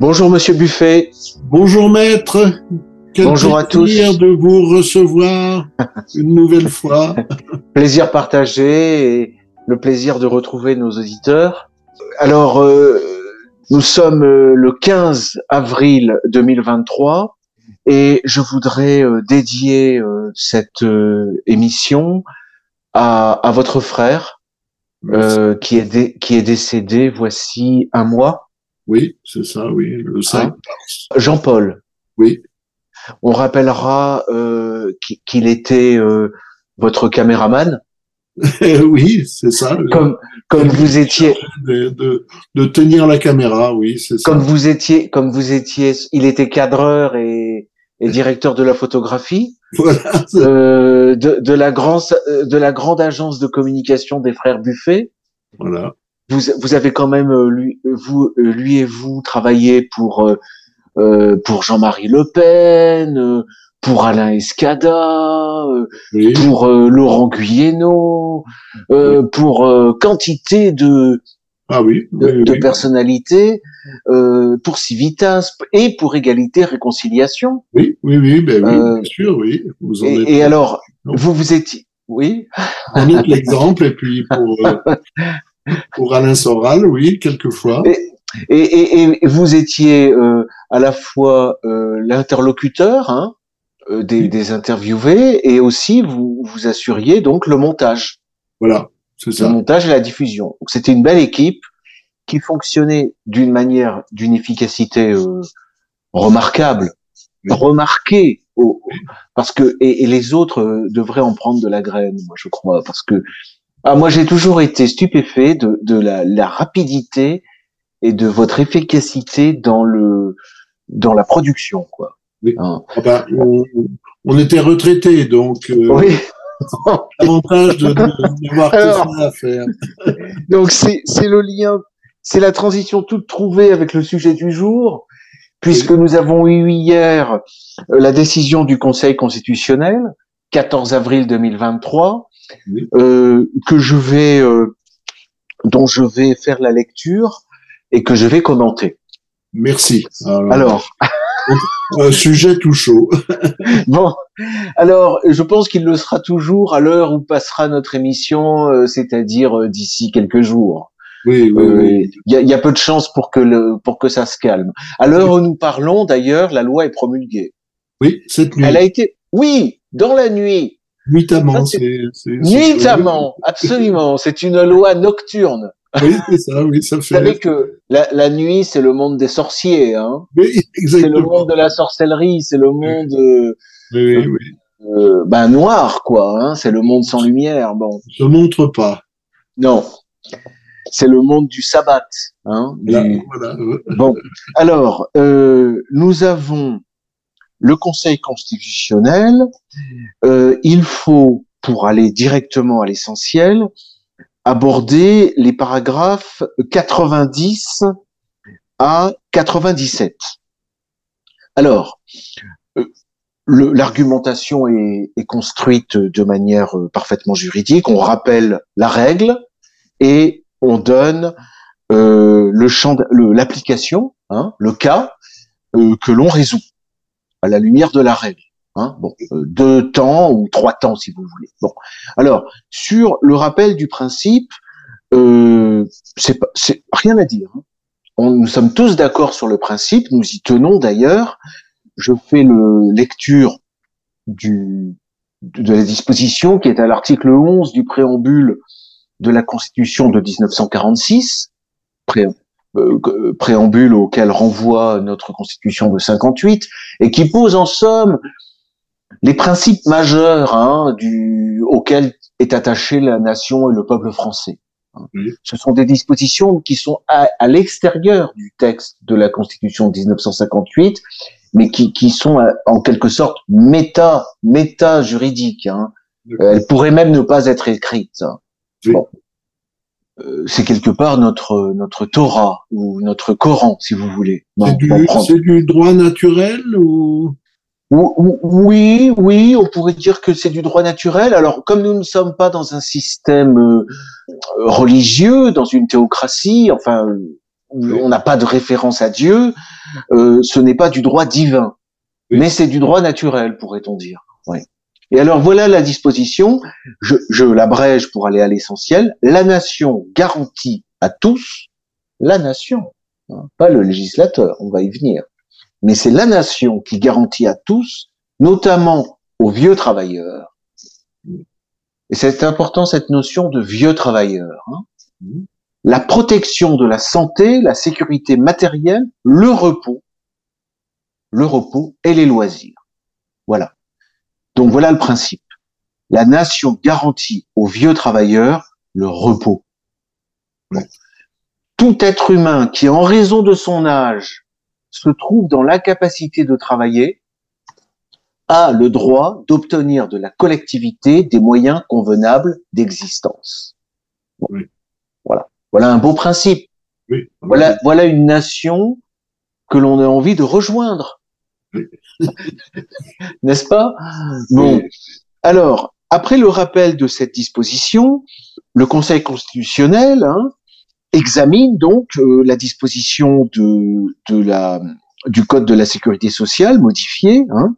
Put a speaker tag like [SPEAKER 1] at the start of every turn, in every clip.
[SPEAKER 1] Bonjour Monsieur Buffet.
[SPEAKER 2] Bonjour maître. Quel
[SPEAKER 1] Bonjour à tous.
[SPEAKER 2] plaisir de vous recevoir une nouvelle fois.
[SPEAKER 1] Plaisir partagé et le plaisir de retrouver nos auditeurs. Alors, euh, nous sommes euh, le 15 avril 2023 et je voudrais euh, dédier euh, cette émission à, à votre frère euh, qui, est dé- qui est décédé voici un mois,
[SPEAKER 2] Oui, c'est ça, oui, le 5
[SPEAKER 1] Jean-Paul.
[SPEAKER 2] Oui,
[SPEAKER 1] On rappellera euh, qu'il- était euh, votre caméraman,
[SPEAKER 2] oui, c'est ça.
[SPEAKER 1] comme comme vous étiez
[SPEAKER 2] De, de, de tenir la caméra, oui, c'est ça.
[SPEAKER 1] comme vous étiez comme vous étiez il était cadreur et, et directeur de la photographie
[SPEAKER 2] Voilà,
[SPEAKER 1] euh, de, de la de la grande agence de communication des frères Buffet
[SPEAKER 2] voilà.
[SPEAKER 1] Vous vous avez quand même euh, lui vous euh, lui et vous travaillé pour euh, euh, pour Jean-Marie Le Pen euh, pour Alain Escada euh,
[SPEAKER 2] Oui,
[SPEAKER 1] pour euh, Laurent Guyeno, euh, pour euh, quantité de,
[SPEAKER 2] ah oui,
[SPEAKER 1] de, personnalités, euh, pour Civitas et pour Égalité Réconciliation.
[SPEAKER 2] Oui, oui, oui, ben oui,
[SPEAKER 1] Euh,
[SPEAKER 2] bien sûr, oui. Vous en
[SPEAKER 1] Et,
[SPEAKER 2] êtes,
[SPEAKER 1] et alors,
[SPEAKER 2] Non.
[SPEAKER 1] vous vous étiez, oui,
[SPEAKER 2] on est l'exemple, et puis pour, euh, pour Alain Soral, oui, quelquefois.
[SPEAKER 1] et, et, et vous étiez euh, à la fois euh, l'interlocuteur hein, euh, des, interviewés et aussi vous vous assuriez donc le montage.
[SPEAKER 2] Voilà, c'est
[SPEAKER 1] le
[SPEAKER 2] ça.
[SPEAKER 1] montage et la diffusion. Donc c'était une belle équipe qui fonctionnait d'une manière, d'une efficacité euh, remarquable, remarquée, au- parce que et, et les autres devraient en prendre de la graine, moi je crois, parce que ah, moi j'ai toujours été stupéfait de, de la, la rapidité et de votre efficacité dans le dans la production, quoi.
[SPEAKER 2] Oui.
[SPEAKER 1] Hein.
[SPEAKER 2] Ah ben, on, on était retraités, donc euh,
[SPEAKER 1] Oui.
[SPEAKER 2] avantage de de- d'avoir
[SPEAKER 1] Alors.
[SPEAKER 2] tout ça à faire.
[SPEAKER 1] Donc c'est le lien, c'est la transition toute trouvée avec le sujet du jour, puisque nous avons eu hier euh, la décision du Conseil constitutionnel, 14 avril 2023,
[SPEAKER 2] Oui.
[SPEAKER 1] euh, que je vais, euh, dont je vais faire la lecture et que je vais commenter.
[SPEAKER 2] Merci. Alors,
[SPEAKER 1] Alors,
[SPEAKER 2] un sujet tout chaud.
[SPEAKER 1] bon, alors je pense qu'il le sera toujours à l'heure où passera notre émission, euh, c'est-à-dire euh, d'ici quelques jours.
[SPEAKER 2] Oui, oui,
[SPEAKER 1] Euh,
[SPEAKER 2] oui.
[SPEAKER 1] Il y, a, il y a peu de chances pour que le, pour que ça se calme. À l'heure où nous parlons, d'ailleurs, la loi est promulguée.
[SPEAKER 2] Oui, cette nuit.
[SPEAKER 1] Elle a été, oui, dans la nuit,
[SPEAKER 2] Nuitamment, c'est.
[SPEAKER 1] nuitamment, absolument. C'est une loi nocturne.
[SPEAKER 2] Oui, c'est ça, oui, ça
[SPEAKER 1] Vous savez
[SPEAKER 2] fait.
[SPEAKER 1] que la, la nuit, c'est le monde des sorciers. Hein.
[SPEAKER 2] Oui,
[SPEAKER 1] C'est le
[SPEAKER 2] exactement.
[SPEAKER 1] monde de la sorcellerie. C'est le monde euh,
[SPEAKER 2] Oui, oui, oui.
[SPEAKER 1] euh, ben noir, quoi. Hein. C'est le monde sans lumière. Bon,
[SPEAKER 2] Je montre pas.
[SPEAKER 1] non. C'est le monde du sabbat. Hein, du-
[SPEAKER 2] Là, voilà. euh,
[SPEAKER 1] Bon, alors, euh, nous avons le Conseil constitutionnel. Euh, il faut, pour aller directement à l'essentiel, aborder les paragraphes 90 à 97. Alors, euh, l'argumentation est, construite de manière euh, parfaitement juridique. On rappelle la règle et on donne euh, le champ, l'application, hein, le cas euh, que l'on résout à la lumière de la règle. Hein, bon, euh, deux temps ou trois temps si vous voulez. Bon, alors sur le rappel du principe, euh, c'est rien à dire. hein. On- nous sommes tous d'accord sur le principe, nous y tenons d'ailleurs. Je fais le lecture du de la disposition qui est à l'article 11 du préambule de la Constitution de 1946, pré- euh, que- préambule auquel renvoie notre Constitution de 58, et qui pose en somme les principes majeurs hein, du, auxquels est attachée la nation et le peuple français. Ce sont des dispositions qui sont à, à l'extérieur du texte de la Constitution de 1958, mais qui, qui sont euh, en quelque sorte méta, méta juridiques. Hein. Elles pourraient même ne pas être écrites.
[SPEAKER 2] Oui.
[SPEAKER 1] Bon. Euh, c'est quelque part notre notre Torah ou notre Coran, si vous voulez.
[SPEAKER 2] C'est du, du droit naturel ou?
[SPEAKER 1] Ou- ou- Oui, oui, on pourrait dire que c'est du droit naturel. Alors, comme nous ne sommes pas dans un système euh, religieux, dans une théocratie, enfin, on n'a pas de référence à Dieu, euh, ce n'est pas du droit divin, mais c'est du droit naturel, pourrait-on dire. Oui. Et alors voilà la disposition, je, je l'abrège pour aller à l'essentiel, la nation garantit à tous, la nation, hein, pas le législateur, on va y venir, mais c'est la nation qui garantit à tous, notamment aux vieux travailleurs, et c'est important cette notion de vieux travailleurs, hein, la protection de la santé, la sécurité matérielle, le repos, le repos et les loisirs. Voilà. Donc voilà le principe. La nation garantit aux vieux travailleurs le repos. Tout être humain qui, en raison de son âge, se trouve dans l'incapacité de travailler, a le droit d'obtenir de la collectivité des moyens convenables d'existence. Voilà. Voilà un beau principe. Voilà, voilà une nation que l'on a envie de rejoindre. N'est-ce pas? Bon. Alors, après le rappel de cette disposition, le Conseil constitutionnel hein, examine donc euh, la disposition de, de la, du Code de la sécurité sociale modifié, hein,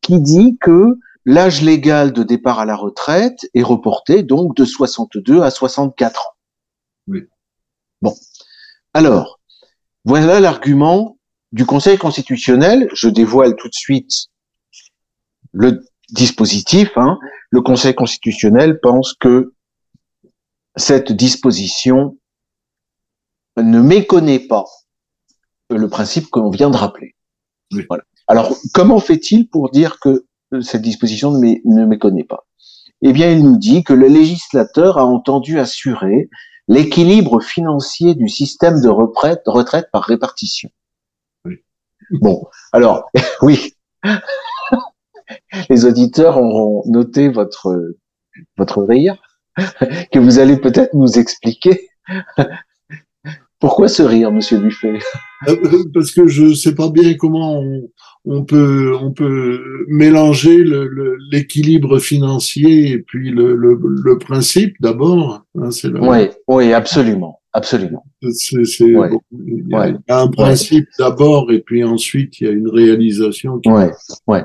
[SPEAKER 1] qui dit que l'âge légal de départ à la retraite est reporté donc de 62 à 64 ans.
[SPEAKER 2] Oui.
[SPEAKER 1] Bon. Alors, voilà l'argument du Conseil constitutionnel. Je dévoile tout de suite le dispositif. Hein. Le Conseil constitutionnel pense que cette disposition ne méconnaît pas le principe que l'on vient de rappeler. Voilà. Alors, comment fait-il pour dire que cette disposition ne, ne méconnaît pas? Eh bien, il nous dit que le législateur a entendu assurer l'équilibre financier du système de retraite, retraite par répartition. Bon, alors, oui, les auditeurs auront noté votre, votre rire, que vous allez peut-être nous expliquer. Pourquoi ce rire, Monsieur Buffet?
[SPEAKER 2] Euh, Parce que je ne sais pas bien comment on, on peut on peut mélanger l'équilibre le, financier et puis le, le principe d'abord.
[SPEAKER 1] Hein, oui, oui, absolument, absolument.
[SPEAKER 2] C'est, il, y a, un principe d'abord et puis ensuite il y a une réalisation.
[SPEAKER 1] Qui ouais, ouais.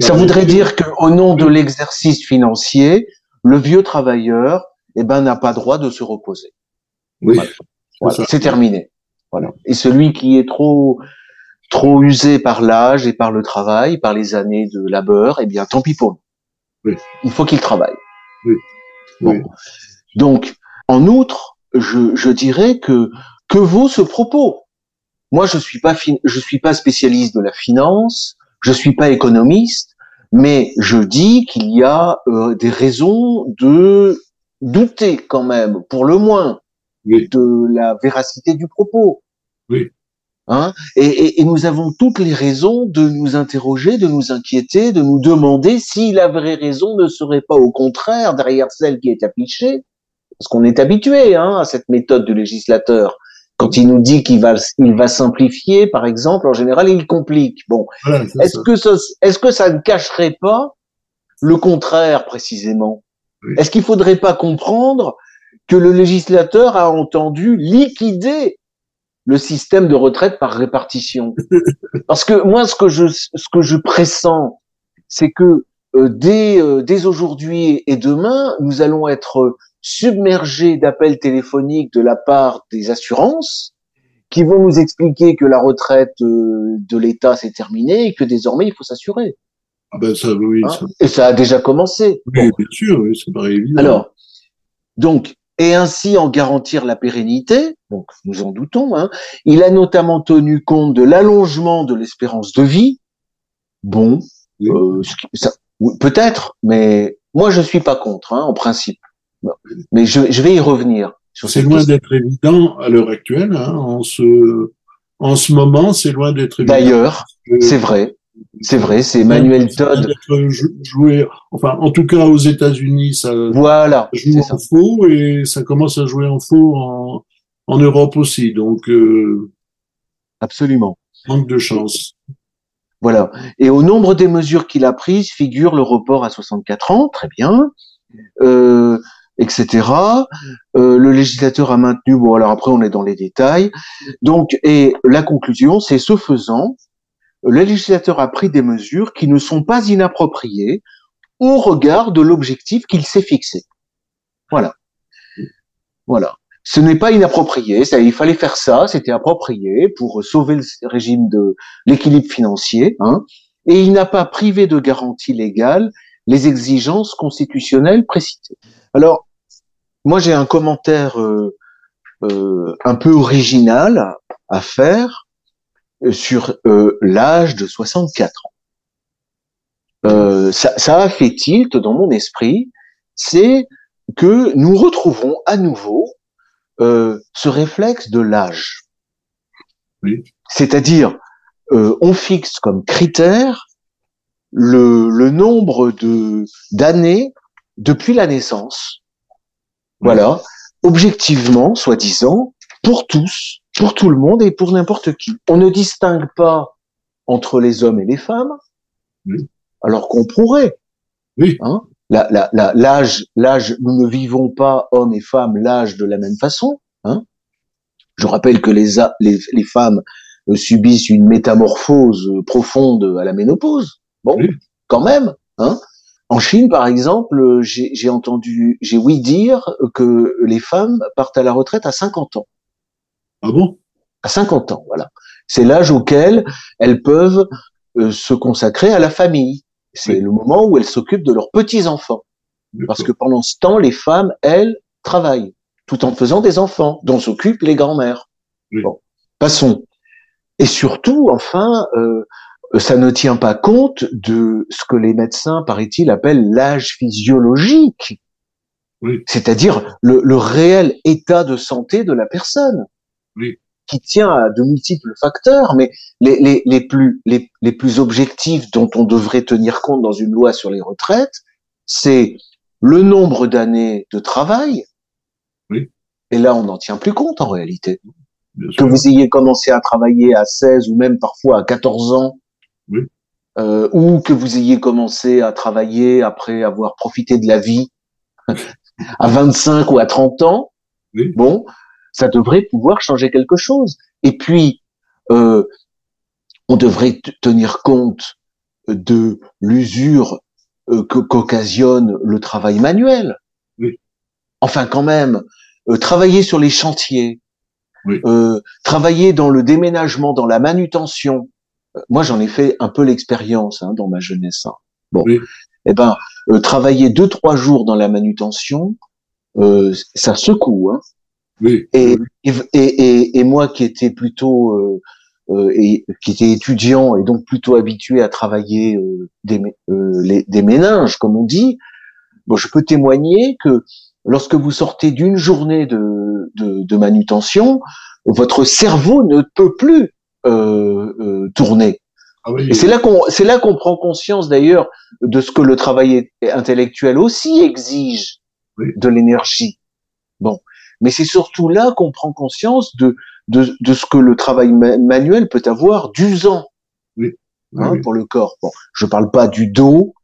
[SPEAKER 1] Ça voudrait dire qu'au nom de l'exercice financier, le vieux travailleur, eh ben, n'a pas droit de se reposer.
[SPEAKER 2] Oui.
[SPEAKER 1] c'est terminé. Voilà. Et celui qui est trop trop usé par l'âge et par le travail, par les années de labeur, eh bien, tant pis pour
[SPEAKER 2] lui.
[SPEAKER 1] Il faut qu'il travaille.
[SPEAKER 2] Oui.
[SPEAKER 1] Bon. Donc, en outre, je, je dirais que que vaut ce propos Moi, je suis pas je suis pas spécialiste de la finance, je suis pas économiste, mais je dis qu'il y a euh, des raisons de douter quand même, pour le moins, de la véracité du propos.
[SPEAKER 2] Oui.
[SPEAKER 1] Hein? Et, et, nous avons toutes les raisons de nous interroger, de nous inquiéter, de nous demander si la vraie raison ne serait pas au contraire derrière celle qui est affichée, parce qu'on est habitué hein, à cette méthode du législateur. Quand il nous dit qu'il va, il va simplifier, par exemple, en général, il complique. Bon, est-ce que ça, est-ce que ça ne cacherait pas le contraire précisément? Est-ce qu'il faudrait pas comprendre que le législateur a entendu liquider le système de retraite par répartition? Parce que moi, ce que je, ce que je pressens, c'est que euh, dès, euh, dès aujourd'hui et demain, nous allons être submergés d'appels téléphoniques de la part des assurances qui vont nous expliquer que la retraite euh, de l'État s'est terminée et que désormais il faut s'assurer.
[SPEAKER 2] Ah ben ça, oui,
[SPEAKER 1] hein Et ça a déjà commencé.
[SPEAKER 2] Oui, bien sûr, oui, ça paraît évident.
[SPEAKER 1] Alors, donc, et ainsi en garantir la pérennité, donc nous en doutons. Hein. Il a notamment tenu compte de l'allongement de l'espérance de vie. Bon, euh, peut-être, mais moi je suis pas contre, hein, en principe. Mais je, je vais y revenir.
[SPEAKER 2] C'est loin d'être évident à l'heure actuelle. Hein, en ce en ce moment, c'est loin d'être évident.
[SPEAKER 1] D'ailleurs, c'est vrai. C'est vrai, c'est Emmanuel Todd.
[SPEAKER 2] Joué, enfin, en tout cas aux États-Unis, ça
[SPEAKER 1] voilà,
[SPEAKER 2] joue en faux et ça commence à jouer en faux en, en Europe aussi. Donc, euh,
[SPEAKER 1] absolument.
[SPEAKER 2] Manque de chance.
[SPEAKER 1] Voilà. Et au nombre des mesures qu'il a prises figure le report à 64 ans, très bien. Euh, etc. Euh, le législateur a maintenu, bon alors après on est dans les détails, donc et la conclusion c'est ce faisant, le législateur a pris des mesures qui ne sont pas inappropriées au regard de l'objectif qu'il s'est fixé. Voilà. Voilà. Ce n'est pas inapproprié, il fallait faire ça, c'était approprié pour sauver le régime de l'équilibre financier, hein, et il n'a pas privé de garantie légale les exigences constitutionnelles précitées. Alors, moi j'ai un commentaire euh, euh, un peu original à faire euh, sur l'âge de 64 ans. Ça, ça, a fait tilt dans mon esprit, c'est que nous retrouvons à nouveau ce réflexe de l'âge. Oui. C'est-à-dire, on fixe comme critère le, le nombre de d'années depuis la naissance. Voilà, objectivement, soi-disant, pour tous, pour tout le monde et pour n'importe qui. On ne distingue pas entre les hommes et les femmes, alors qu'on pourrait. Oui. Hein? L'âge, la, l'âge, l'âge, nous ne vivons pas hommes et femmes l'âge de la même façon. Hein? Je rappelle que les, les, les femmes euh, subissent une métamorphose profonde à la ménopause. Bon, quand même, hein? En Chine, par exemple, j'ai entendu, j'ai ouï dire que les femmes partent à la retraite à 50 ans.
[SPEAKER 2] Ah bon?
[SPEAKER 1] À 50 ans, voilà. C'est l'âge auquel elles peuvent euh, se consacrer à la famille. C'est le moment où elles s'occupent de leurs petits-enfants. Parce que pendant ce temps, les femmes, elles, travaillent, tout en faisant des enfants, dont s'occupent les grands-mères. Bon, passons. Et surtout, enfin, euh, ça ne tient pas compte de ce que les médecins, paraît-il, appellent l'âge physiologique, oui. c'est-à-dire le, le, réel état de santé de la personne, oui. qui tient à de multiples facteurs, mais les, les, les plus, les, les, plus objectifs dont on devrait tenir compte dans une loi sur les retraites, c'est le nombre d'années de travail, oui. et là on n'en tient plus compte en réalité. que vous ayez commencé à travailler à 16 ou même parfois à 14 ans, euh, ou que vous ayez commencé à travailler après avoir profité de la vie à 25 ou à 30 ans, bon, ça devrait pouvoir changer quelque chose. Et puis, euh, on devrait tenir compte de l'usure euh, qu'occasionne le travail manuel. Enfin, quand même, euh, travailler sur les chantiers, euh, travailler dans le déménagement, dans la manutention, moi j'en ai fait un peu l'expérience hein, dans ma jeunesse. Hein. Bon, eh ben euh, travailler deux trois jours dans la manutention, euh, ça secoue. Hein. Oui. Et, et, et, et, moi qui étais plutôt euh, euh, et qui était étudiant et donc plutôt habitué à travailler euh, des, les, des méninges comme on dit, bon je peux témoigner que lorsque vous sortez d'une journée de, de, de manutention, votre cerveau ne peut plus euh, euh, tourner. Ah et c'est là qu'on c'est là qu'on prend conscience d'ailleurs de ce que le travail intellectuel aussi exige de l'énergie. Bon, mais c'est surtout là qu'on prend conscience de, de, de ce que le travail manuel peut avoir d'usant oui. hein, pour le corps. Bon, je parle pas du dos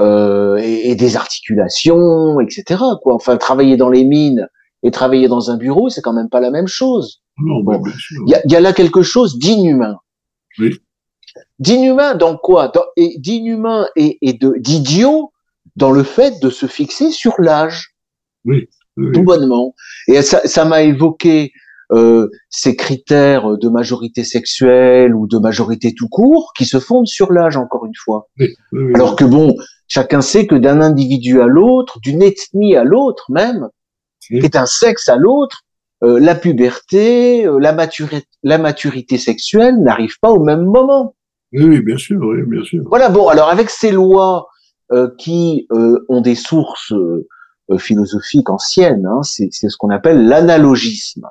[SPEAKER 1] euh, et, et, des articulations, etc. Quoi. Enfin, travailler dans les mines et travailler dans un bureau, c'est quand même pas la même chose. Il y, a, là quelque chose d'inhumain. Oui. D'inhumain dans quoi? Et D'inhumain et, et d'idiot dans le fait de se fixer sur l'âge. Oui. Tout bonnement. Et ça m'a évoqué euh, ces critères de majorité sexuelle ou de majorité tout court qui se fondent sur l'âge, encore une fois. Oui, Alors que bon, chacun sait que d'un individu à l'autre, d'une ethnie à l'autre même, et d'un sexe à l'autre, euh, la puberté, euh, la, maturité, la maturité sexuelle n'arrive pas au même moment.
[SPEAKER 2] Oui, bien sûr, oui, bien sûr.
[SPEAKER 1] Voilà, bon, alors avec ces lois euh, qui ont des sources philosophiques anciennes, hein, c'est ce qu'on appelle l'analogisme.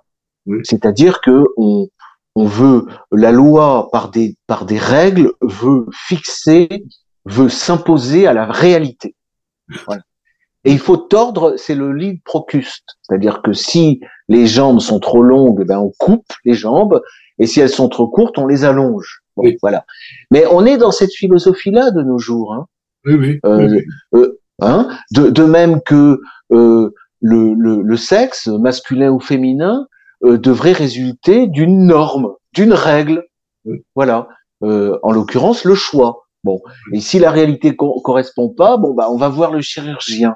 [SPEAKER 1] C'est-à-dire que on, on veut la loi par des par des règles veut fixer, veut s'imposer à la réalité. Voilà. Et il faut tordre, c'est le lit procuste. C'est-à-dire que si les jambes sont trop longues, ben on coupe les jambes, et si elles sont trop courtes, on les allonge. oui. Voilà. Mais on est dans cette philosophie-là de nos jours. Hein.
[SPEAKER 2] Oui, oui.
[SPEAKER 1] Euh, euh, hein de, de, même que euh, le, le, le sexe, masculin ou féminin, euh, devrait résulter d'une norme, d'une règle. Voilà. Euh, en l'occurrence, le choix. Bon. Et si la réalité co correspond pas, bon, bah, on va voir le chirurgien.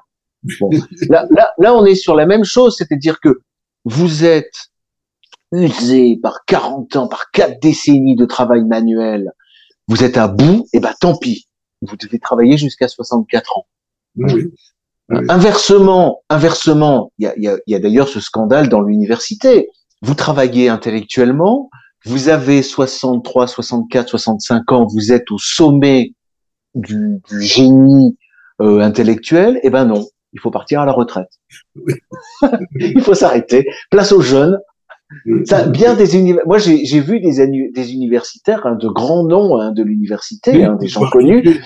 [SPEAKER 1] Bon. Là, là, là, on est sur la même chose, c'est-à-dire que vous êtes usé par 40 ans, par quatre décennies de travail manuel, vous êtes à bout, et ben tant pis. Vous devez travailler jusqu'à 64 ans.
[SPEAKER 2] Oui.
[SPEAKER 1] Inversement, inversement, il y a, y a, y a d'ailleurs ce scandale dans l'université. Vous travaillez intellectuellement, vous avez 63, 64, 65 ans, vous êtes au sommet du, du génie euh, intellectuel, et ben non, il faut partir à la retraite. il faut s'arrêter. Place aux jeunes. Ça, bien des univers... Moi, j'ai vu des, des universitaires hein, de grands noms hein, de l'université, hein, des gens connus.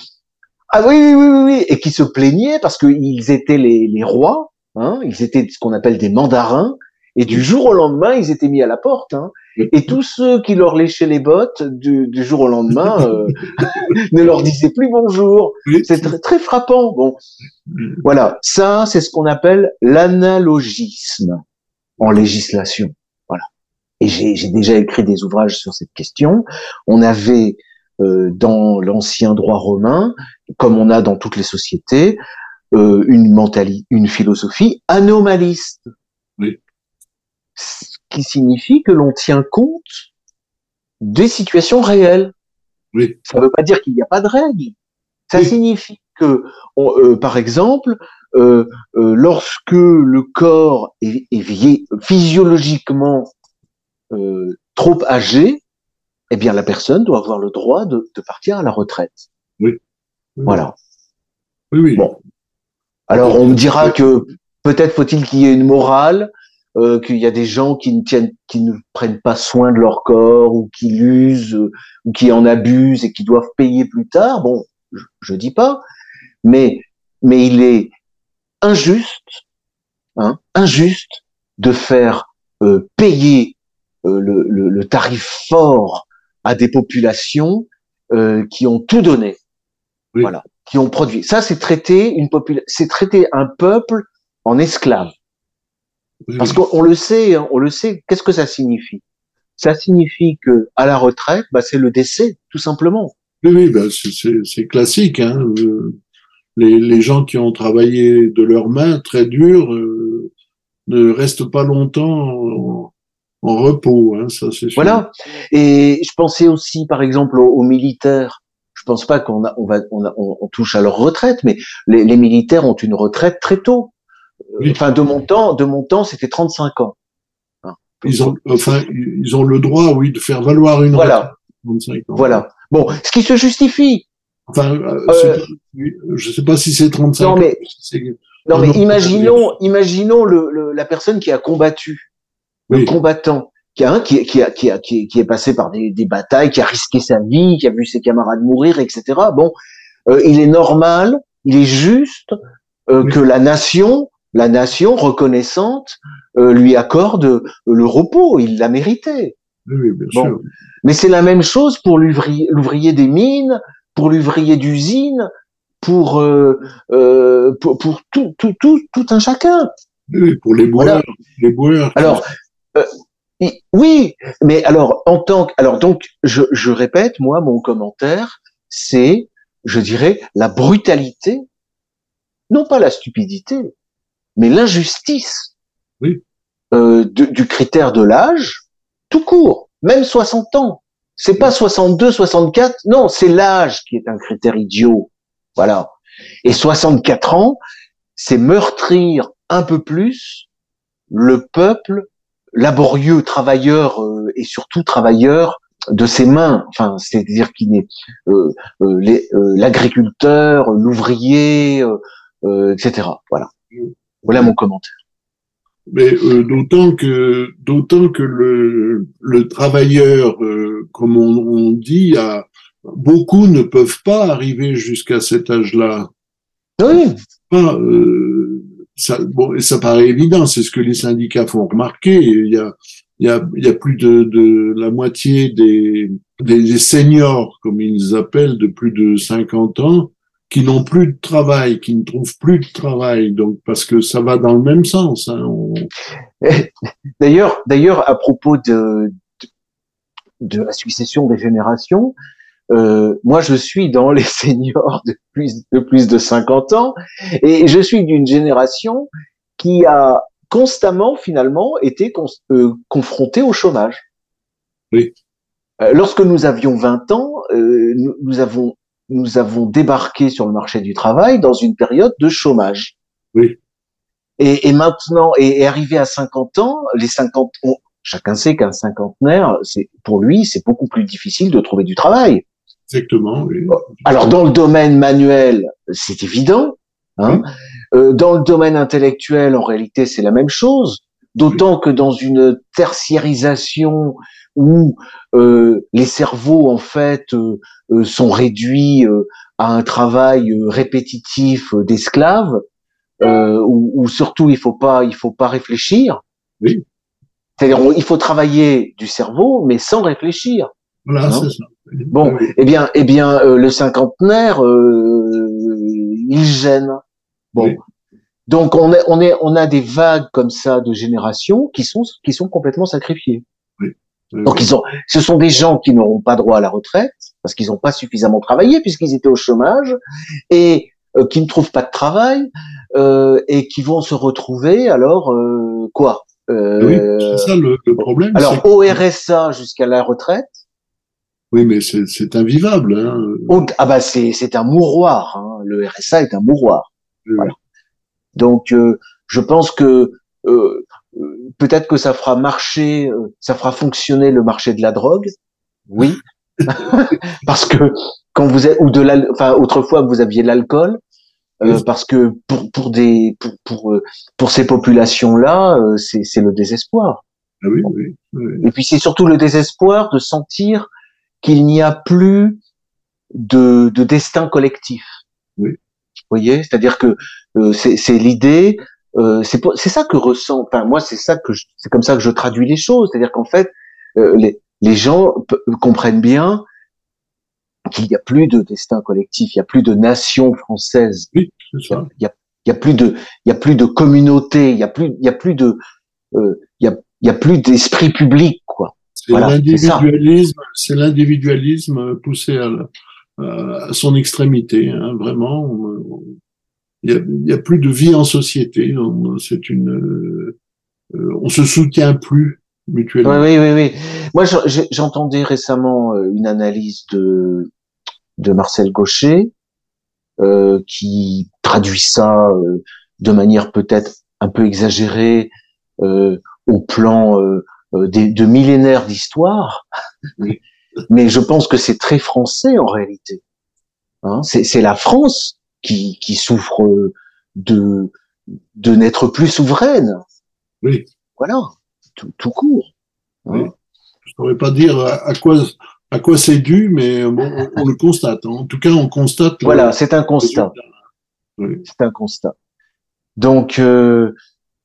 [SPEAKER 1] Ah oui, oui, oui, oui, oui, et qui se plaignaient parce qu'ils étaient les, les rois, ils étaient ce qu'on appelle des mandarins, et du jour au lendemain, ils étaient mis à la porte. Hein. Et tous ceux qui leur léchaient les bottes du, du jour au lendemain euh, ne leur disaient plus bonjour. C'est très, très, frappant. Bon, voilà, ça, c'est ce qu'on appelle l'analogisme en législation. Voilà. Et j'ai déjà écrit des ouvrages sur cette question. On avait euh, dans l'ancien droit romain, comme on a dans toutes les sociétés, euh, une mentalité, une philosophie anomaliste.
[SPEAKER 2] Oui
[SPEAKER 1] qui signifie que l'on tient compte des situations réelles.
[SPEAKER 2] Oui.
[SPEAKER 1] Ça ne veut pas dire qu'il n'y a pas de règles. Ça oui. signifie que, on, euh, par exemple, euh, euh, lorsque le corps est, est physiologiquement euh, trop âgé, eh bien la personne doit avoir le droit de, de partir à la retraite.
[SPEAKER 2] Oui.
[SPEAKER 1] Voilà.
[SPEAKER 2] Oui, oui.
[SPEAKER 1] Bon. Alors on me dira que peut-être faut-il qu'il y ait une morale, euh, qu'il y a des gens qui ne tiennent, qui ne prennent pas soin de leur corps ou qui l'usent euh, ou qui en abusent et qui doivent payer plus tard. Bon, je, je dis pas, mais mais il est injuste, hein, injuste de faire euh, payer euh, le, le, le, tarif fort à des populations euh, qui ont tout donné,
[SPEAKER 2] oui.
[SPEAKER 1] voilà, qui ont produit. Ça, c'est traiter une population, c'est traiter un peuple en esclave. Parce qu'on le sait, hein, on le sait. Qu'est-ce que ça signifie? Ça signifie que à la retraite, bah, c'est le décès, tout simplement.
[SPEAKER 2] Oui, oui, bah, c'est classique. Hein. Les, les, gens qui ont travaillé de leurs mains très dur euh, ne restent pas longtemps en, en repos. Hein, ça, c'est
[SPEAKER 1] Voilà. Et je pensais aussi, par exemple, aux, aux militaires. Je pense pas qu'on on va, on, a, on, on, touche à leur retraite, mais les, les militaires ont une retraite très tôt. Oui. Enfin, de mon temps, de mon temps, c'était 35 ans.
[SPEAKER 2] Hein. Ils ont, enfin, ils ont le droit, oui, de faire valoir une
[SPEAKER 1] voilà. retraite. Voilà. Bon, ce qui se justifie.
[SPEAKER 2] Enfin, euh, pas, je sais pas si c'est 35
[SPEAKER 1] non, mais. Non, mais imaginons, imaginons le, le, la personne qui a combattu, le oui. combattant, qui a, qui, qui, a, qui, a, qui, qui est passé par des, des, batailles, qui a risqué sa vie, qui a vu ses camarades mourir, etc. Bon, euh, il est normal, il est juste euh, oui. que la nation la nation reconnaissante euh, lui accorde le repos, il l'a mérité.
[SPEAKER 2] Oui, bien bon. sûr.
[SPEAKER 1] Mais c'est la même chose pour l'ouvrier des mines, pour l'ouvrier d'usine, pour, euh, euh, pour, pour tout, tout, tout, tout, un chacun.
[SPEAKER 2] Oui, pour les boueurs. Voilà. Les boueurs
[SPEAKER 1] alors, euh, oui, mais alors en tant que, alors donc je, je répète, moi mon commentaire, c'est, je dirais, la brutalité, non pas la stupidité, mais l'injustice
[SPEAKER 2] oui.
[SPEAKER 1] euh, du, du, critère de l'âge, tout court, même 60 ans. C'est oui. pas 62, 64, non, c'est l'âge qui est un critère idiot. Voilà. Et 64 ans, c'est meurtrir un peu plus le peuple laborieux, travailleur euh, et surtout travailleur de ses mains. Enfin, c'est-à-dire qu'il est euh, euh, l'agriculteur, l'ouvrier, etc. Voilà. Voilà mon commentaire.
[SPEAKER 2] Mais euh, d'autant que d'autant que le, le travailleur, euh, comme on, on, dit, a, beaucoup ne peuvent pas arriver jusqu'à cet âge-là.
[SPEAKER 1] Oui.
[SPEAKER 2] Pas, euh, ça, bon, ça paraît évident, c'est ce que les syndicats font remarquer. Il y a, il y a, il y a plus de, de la moitié des, des, des seniors, comme ils appellent, de plus de 50 ans, qui n'ont plus de travail, qui ne trouvent plus de travail, donc parce que ça va dans le même sens. Hein,
[SPEAKER 1] D'ailleurs, d'ailleurs, à propos de, de, la succession des générations, euh, moi, je suis dans les seniors de plus de plus de 50 ans, et je suis d'une génération qui a constamment, finalement, été euh, confrontée au chômage.
[SPEAKER 2] Oui.
[SPEAKER 1] Euh, lorsque nous avions 20 ans, nous, nous, avons nous avons débarqué sur le marché du travail dans une période de chômage.
[SPEAKER 2] Oui.
[SPEAKER 1] Et, et maintenant, et, arrivé à 50 ans, les 50, chacun sait qu'un cinquantenaire, c'est pour lui, c'est beaucoup plus difficile de trouver du travail.
[SPEAKER 2] Exactement. Oui.
[SPEAKER 1] Alors dans le domaine manuel, c'est évident. Hein. Euh, dans le domaine intellectuel, en réalité, c'est la même chose. D'autant que dans une tertiarisation où euh, les cerveaux en fait euh, euh, sont réduits à un travail répétitif d'esclaves, où, où, surtout il faut pas il faut pas réfléchir.
[SPEAKER 2] Oui.
[SPEAKER 1] C'est-à-dire il faut travailler du cerveau mais sans réfléchir.
[SPEAKER 2] Voilà, c'est ça.
[SPEAKER 1] Bon, eh bien, eh bien, le cinquantenaire, il gêne. Bon, donc on, est, on, est, on a des vagues comme ça de générations qui sont qui sont complètement sacrifiées. Donc ils ont, ce sont des gens qui n'auront pas droit à la retraite parce qu'ils n'ont pas suffisamment travaillé puisqu'ils étaient au chômage et euh, qui ne trouvent pas de travail euh, et qui vont se retrouver alors euh, quoi
[SPEAKER 2] euh, Oui, c'est ça le, le problème.
[SPEAKER 1] Alors au RSA jusqu'à la retraite.
[SPEAKER 2] Oui, mais c'est invivable. Hein.
[SPEAKER 1] ah bah c'est c'est un mouroir. Hein. Le RSA est un mouroir. Voilà. Donc euh, je pense que euh, peut-être que ça fera marcher, euh, ça fera fonctionner le marché de la drogue. Oui, parce que quand vous êtes ou de la, enfin autrefois vous aviez de l'alcool, euh, parce que pour pour des pour pour, euh, pour ces populations là, c'est c'est le désespoir.
[SPEAKER 2] Ah oui, oui, oui.
[SPEAKER 1] Et puis c'est surtout le désespoir de sentir qu'il n'y a plus de de destin collectif.
[SPEAKER 2] Oui.
[SPEAKER 1] Vous voyez, c'est-à-dire que c'est c'est l'idée euh, c'est ça que ressent. Enfin, moi, c'est ça que c'est comme ça que je traduis les choses. C'est-à-dire qu'en fait, euh, les, les gens comprennent bien qu'il n'y a plus de destin collectif, il n'y a plus de nation française.
[SPEAKER 2] Oui, ça.
[SPEAKER 1] Il y a, y a plus de, il y a plus de communauté, il y a plus, il y a plus de, euh, il y a, il y a plus d'esprit public, quoi.
[SPEAKER 2] C'est l'individualisme, c'est l'individualisme poussé à, à, son extrémité, hein, vraiment il y a, plus de vie en société. C'est une, euh, on se soutient plus mutuellement.
[SPEAKER 1] Oui, oui, oui. Moi, j'entendais récemment euh, une analyse de de Marcel Gaucher euh, qui traduit ça euh, de manière peut-être un peu exagérée au plan de millénaires d'histoire. Mais je pense que c'est très français en réalité. Hein, c'est la France qui, qui souffre de, de n'être plus souveraine.
[SPEAKER 2] Oui.
[SPEAKER 1] Voilà, tout, tout court.
[SPEAKER 2] Hein. Je ne saurais pas dire à quoi, à quoi c'est dû, mais bon, on, le constate. En tout cas, on constate.
[SPEAKER 1] Voilà, c'est un constat. Oui. C'est un constat. Donc, euh,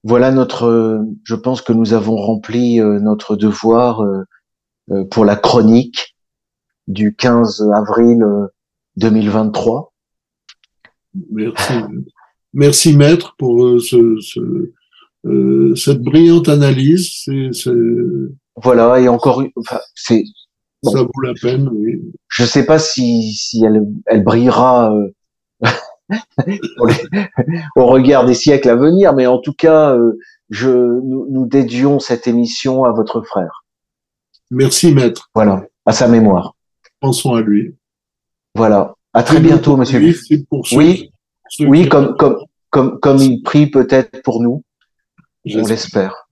[SPEAKER 1] voilà notre. je pense que nous avons rempli euh, notre devoir euh, pour la chronique du 15 avril 2023.
[SPEAKER 2] Merci. Merci maître pour euh, ce, ce, euh, cette brillante analyse.
[SPEAKER 1] Voilà, et encore, enfin, c'est.
[SPEAKER 2] Ça vaut la peine, oui.
[SPEAKER 1] Je sais pas si, si elle, elle brillera euh, au regard des siècles à venir, mais en tout cas, euh, je, nous, nous dédions cette émission à votre frère.
[SPEAKER 2] Merci maître.
[SPEAKER 1] Voilà, à sa mémoire.
[SPEAKER 2] Pensons à lui.
[SPEAKER 1] Voilà. À très bientôt, monsieur. oui, oui, comme, comme, comme, comme il prie peut-être pour nous. On l'espère.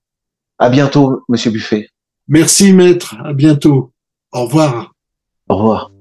[SPEAKER 1] À bientôt, monsieur Buffet.
[SPEAKER 2] Merci, maître. À bientôt. Au revoir.
[SPEAKER 1] Au revoir.